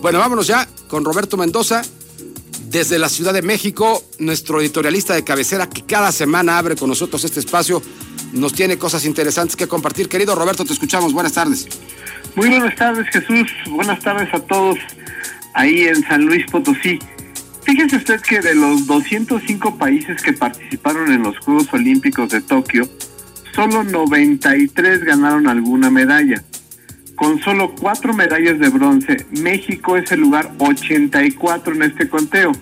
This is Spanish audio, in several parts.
Bueno, vámonos ya con Roberto Mendoza. Desde la Ciudad de México, nuestro editorialista de cabecera que cada semana abre con nosotros este espacio, nos tiene cosas interesantes que compartir. Querido Roberto, te escuchamos. Buenas tardes. Muy buenas tardes, Jesús. Buenas tardes a todos ahí en San Luis Potosí. Fíjese usted que de los 205 países que participaron en los Juegos Olímpicos de Tokio, solo 93 ganaron alguna medalla. Con solo cuatro medallas de bronce, México es el lugar 84 en este conteo.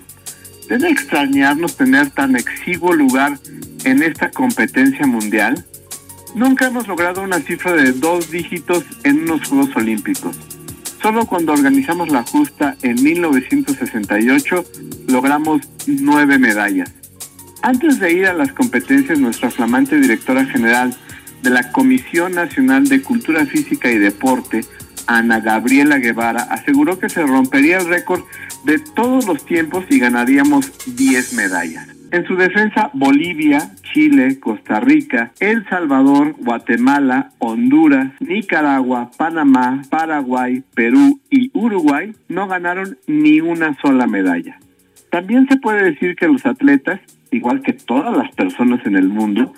Debe extrañarnos tener tan exiguo lugar en esta competencia mundial. Nunca hemos logrado una cifra de dos dígitos en unos Juegos Olímpicos. Solo cuando organizamos la justa en 1968 logramos nueve medallas. Antes de ir a las competencias, nuestra flamante directora general de la Comisión Nacional de Cultura Física y Deporte, Ana Gabriela Guevara, aseguró que se rompería el récord de todos los tiempos y ganaríamos 10 medallas. En su defensa, Bolivia, Chile, Costa Rica, El Salvador, Guatemala, Honduras, Nicaragua, Panamá, Paraguay, Perú y Uruguay no ganaron ni una sola medalla. También se puede decir que los atletas, igual que todas las personas en el mundo,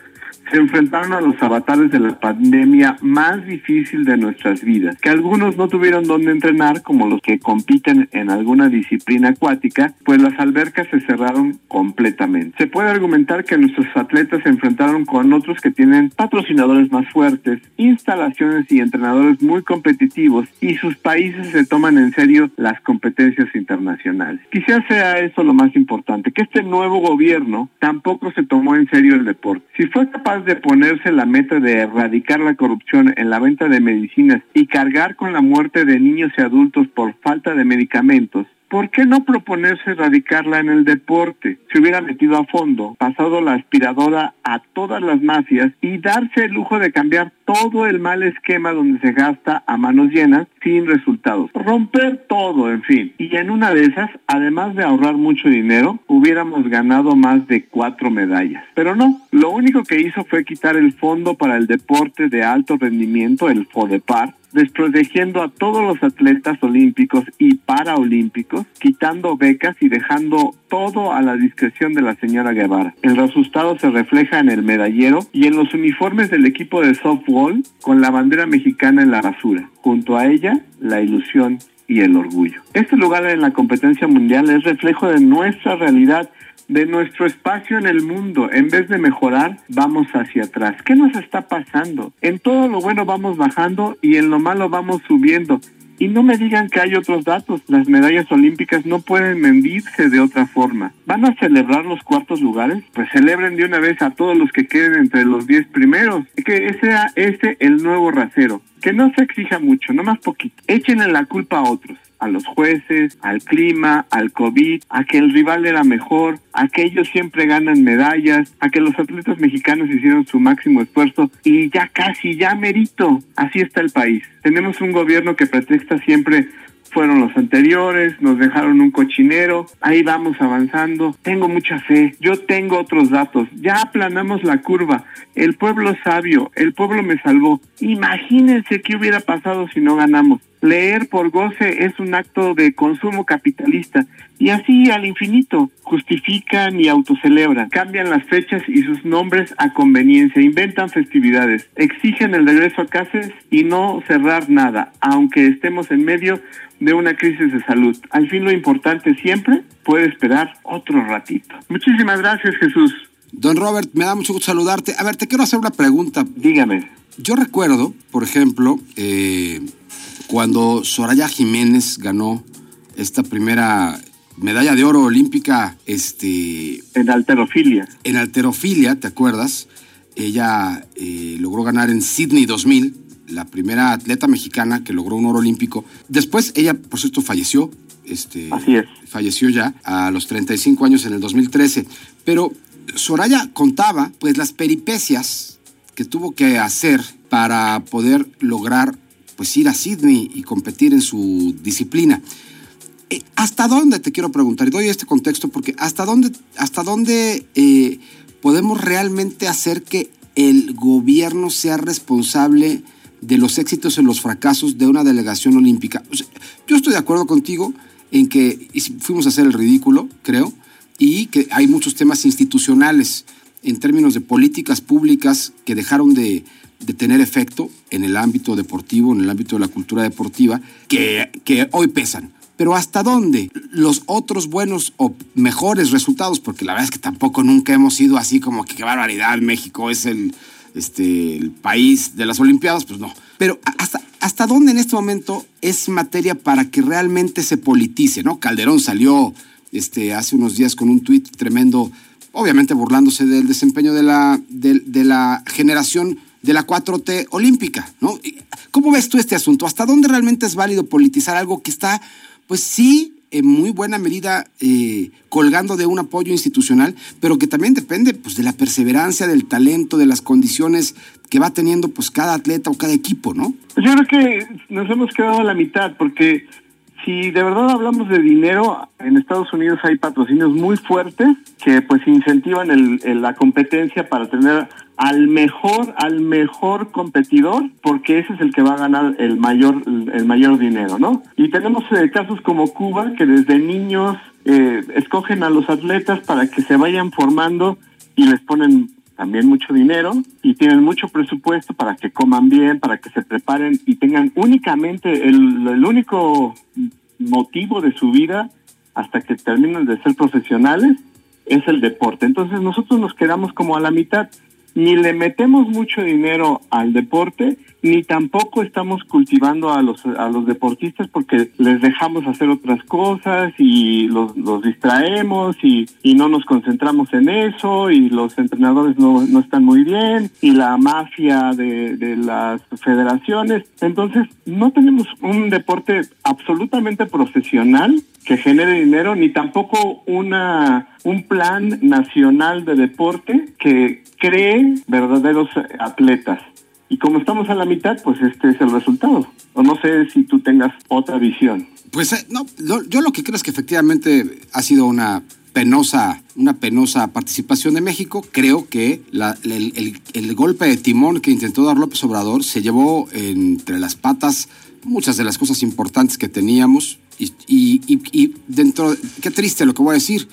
se enfrentaron a los avatares de la pandemia más difícil de nuestras vidas, que algunos no tuvieron dónde entrenar, como los que compiten en alguna disciplina acuática, pues las albercas se cerraron completamente. Se puede argumentar que nuestros atletas se enfrentaron con otros que tienen patrocinadores más fuertes, instalaciones y entrenadores muy competitivos y sus países se toman en serio las competencias internacionales. Quizás sea eso lo más importante, que este nuevo gobierno tampoco se tomó en serio el deporte. Si fue capaz de ponerse la meta de erradicar la corrupción en la venta de medicinas y cargar con la muerte de niños y adultos por falta de medicamentos, ¿por qué no proponerse erradicarla en el deporte? Se hubiera metido a fondo, pasado la aspiradora a todas las mafias y darse el lujo de cambiar todo el mal esquema donde se gasta a manos llenas sin resultados. Romper todo, en fin. Y en una de esas, además de ahorrar mucho dinero, hubiéramos ganado más de cuatro medallas. Pero no, lo único que hizo fue quitar el fondo para el deporte de alto rendimiento, el FODEPAR, desprotegiendo a todos los atletas olímpicos y paraolímpicos, quitando becas y dejando todo a la discreción de la señora Guevara. El resultado se refleja en el medallero y en los uniformes del equipo de con la bandera mexicana en la basura. Junto a ella, la ilusión y el orgullo. Este lugar en la competencia mundial es reflejo de nuestra realidad de nuestro espacio en el mundo. En vez de mejorar, vamos hacia atrás. ¿Qué nos está pasando? En todo lo bueno vamos bajando y en lo malo vamos subiendo. Y no me digan que hay otros datos. Las medallas olímpicas no pueden medirse de otra forma. ¿Van a celebrar los cuartos lugares? Pues celebren de una vez a todos los que queden entre los diez primeros. Que sea ese el nuevo rasero. Que no se exija mucho, no más poquito. Échenle la culpa a otros a los jueces, al clima, al COVID, a que el rival era mejor, a que ellos siempre ganan medallas, a que los atletas mexicanos hicieron su máximo esfuerzo y ya casi, ya merito. Así está el país. Tenemos un gobierno que pretexta siempre fueron los anteriores, nos dejaron un cochinero, ahí vamos avanzando, tengo mucha fe, yo tengo otros datos, ya aplanamos la curva, el pueblo sabio, el pueblo me salvó, imagínense qué hubiera pasado si no ganamos. Leer por goce es un acto de consumo capitalista y así al infinito justifican y autocelebran, cambian las fechas y sus nombres a conveniencia, inventan festividades, exigen el regreso a casas y no cerrar nada, aunque estemos en medio de una crisis de salud. Al fin lo importante siempre puede esperar otro ratito. Muchísimas gracias Jesús. Don Robert, me da mucho gusto saludarte. A ver, te quiero hacer una pregunta. Dígame. Yo recuerdo, por ejemplo, eh, cuando Soraya Jiménez ganó esta primera medalla de oro olímpica este, en alterofilia. En alterofilia, ¿te acuerdas? Ella eh, logró ganar en Sydney 2000, la primera atleta mexicana que logró un oro olímpico. Después ella, por cierto, falleció. Este, Así es. Falleció ya a los 35 años en el 2013. Pero Soraya contaba pues las peripecias que tuvo que hacer para poder lograr pues ir a Sydney y competir en su disciplina. Eh, ¿Hasta dónde te quiero preguntar? Y doy este contexto porque hasta dónde, hasta dónde eh, podemos realmente hacer que el gobierno sea responsable de los éxitos y los fracasos de una delegación olímpica. yo estoy de acuerdo contigo en que fuimos a hacer el ridículo, creo, y que hay muchos temas institucionales en términos de políticas públicas que dejaron de, tener efecto en el ámbito deportivo, en el ámbito de la cultura deportiva, que, que hoy pesan. Pero ¿hasta dónde? Los otros buenos o mejores resultados, porque la verdad es que tampoco nunca hemos sido así como que qué barbaridad, México es el, este, el país de las Olimpiadas, pues no. Pero hasta, ¿hasta dónde en este momento es materia para que realmente se politice? ¿no? Calderón salió este, hace unos días con un tuit tremendo, obviamente burlándose del desempeño de la, de, la generación de la 4T olímpica. ¿no? ¿Cómo ves tú este asunto? ¿Hasta dónde realmente es válido politizar algo que está, pues sí, en muy buena medida eh, colgando de un apoyo institucional, pero que también depende pues, de la perseverancia, del talento, de las condiciones que va teniendo pues cada atleta o cada equipo, ¿no? Yo creo que nos hemos quedado a la mitad, porque si de verdad hablamos de dinero, en Estados Unidos hay patrocinios muy fuertes que pues incentivan el, la competencia para tener al mejor, al mejor competidor, porque ese es el que va a ganar el mayor, el mayor dinero, ¿no? Y tenemos eh, casos como Cuba, que desde niños eh, escogen a los atletas para que se vayan formando y les ponen también mucho dinero y tienen mucho presupuesto para que coman bien, para que se preparen y tengan únicamente el, el único motivo de su vida hasta que terminen de ser profesionales es el deporte. Entonces nosotros nos quedamos como a la mitad ni le metemos mucho dinero al deporte, ni tampoco estamos cultivando a los, a los deportistas porque les dejamos hacer otras cosas y los, los distraemos y, y no nos concentramos en eso y los entrenadores no, no están muy bien y la mafia de, de las federaciones. Entonces, no tenemos un deporte absolutamente profesional que genere dinero, ni tampoco una un plan nacional de deporte que cree verdaderos atletas. Y como estamos a la mitad, pues este es el resultado. O no sé si tú tengas otra visión. Pues eh, no, yo lo que creo es que efectivamente ha sido una penosa, una penosa participación de México. Creo que el, golpe de timón que intentó dar López Obrador se llevó entre las patas muchas de las cosas importantes que teníamos. Y, y, y dentro, qué triste lo que voy a decir,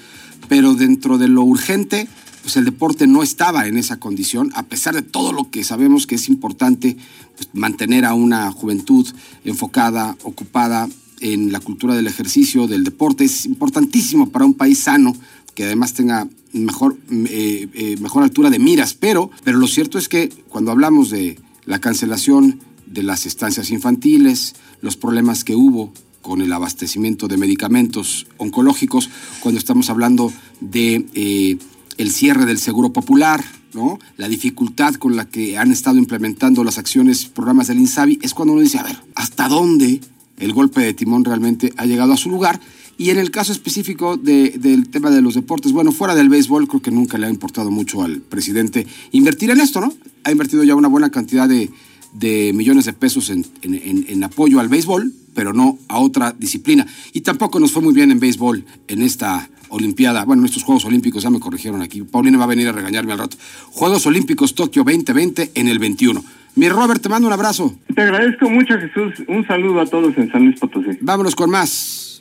pero dentro de lo urgente, pues el deporte no estaba en esa condición, a pesar de todo lo que sabemos que es importante pues, mantener a una juventud enfocada, ocupada en la cultura del ejercicio, del deporte. Es importantísimo para un país sano que además tenga mejor, eh, eh, mejor altura de miras, pero, pero lo cierto es que cuando hablamos de la cancelación de las estancias infantiles, los problemas que hubo con el abastecimiento de medicamentos oncológicos, cuando estamos hablando de eh, el cierre del Seguro Popular, ¿no? La dificultad con la que han estado implementando las acciones, programas del INSABI, es cuando uno dice, a ver, ¿hasta dónde el golpe de timón realmente ha llegado a su lugar? Y en el caso específico del tema de los deportes, bueno, fuera del béisbol, creo que nunca le ha importado mucho al presidente invertir en esto, ¿no? Ha invertido ya una buena cantidad de, millones de pesos en, en apoyo al béisbol, pero no a otra disciplina. Y tampoco nos fue muy bien en béisbol en esta Olimpiada, bueno, estos Juegos Olímpicos ya me corrigieron aquí. Paulina va a venir a regañarme al rato. Juegos Olímpicos Tokio 2020 en el 21. Mi Robert, te mando un abrazo. Te agradezco mucho, Jesús. Un saludo a todos en San Luis Potosí. Vámonos con más.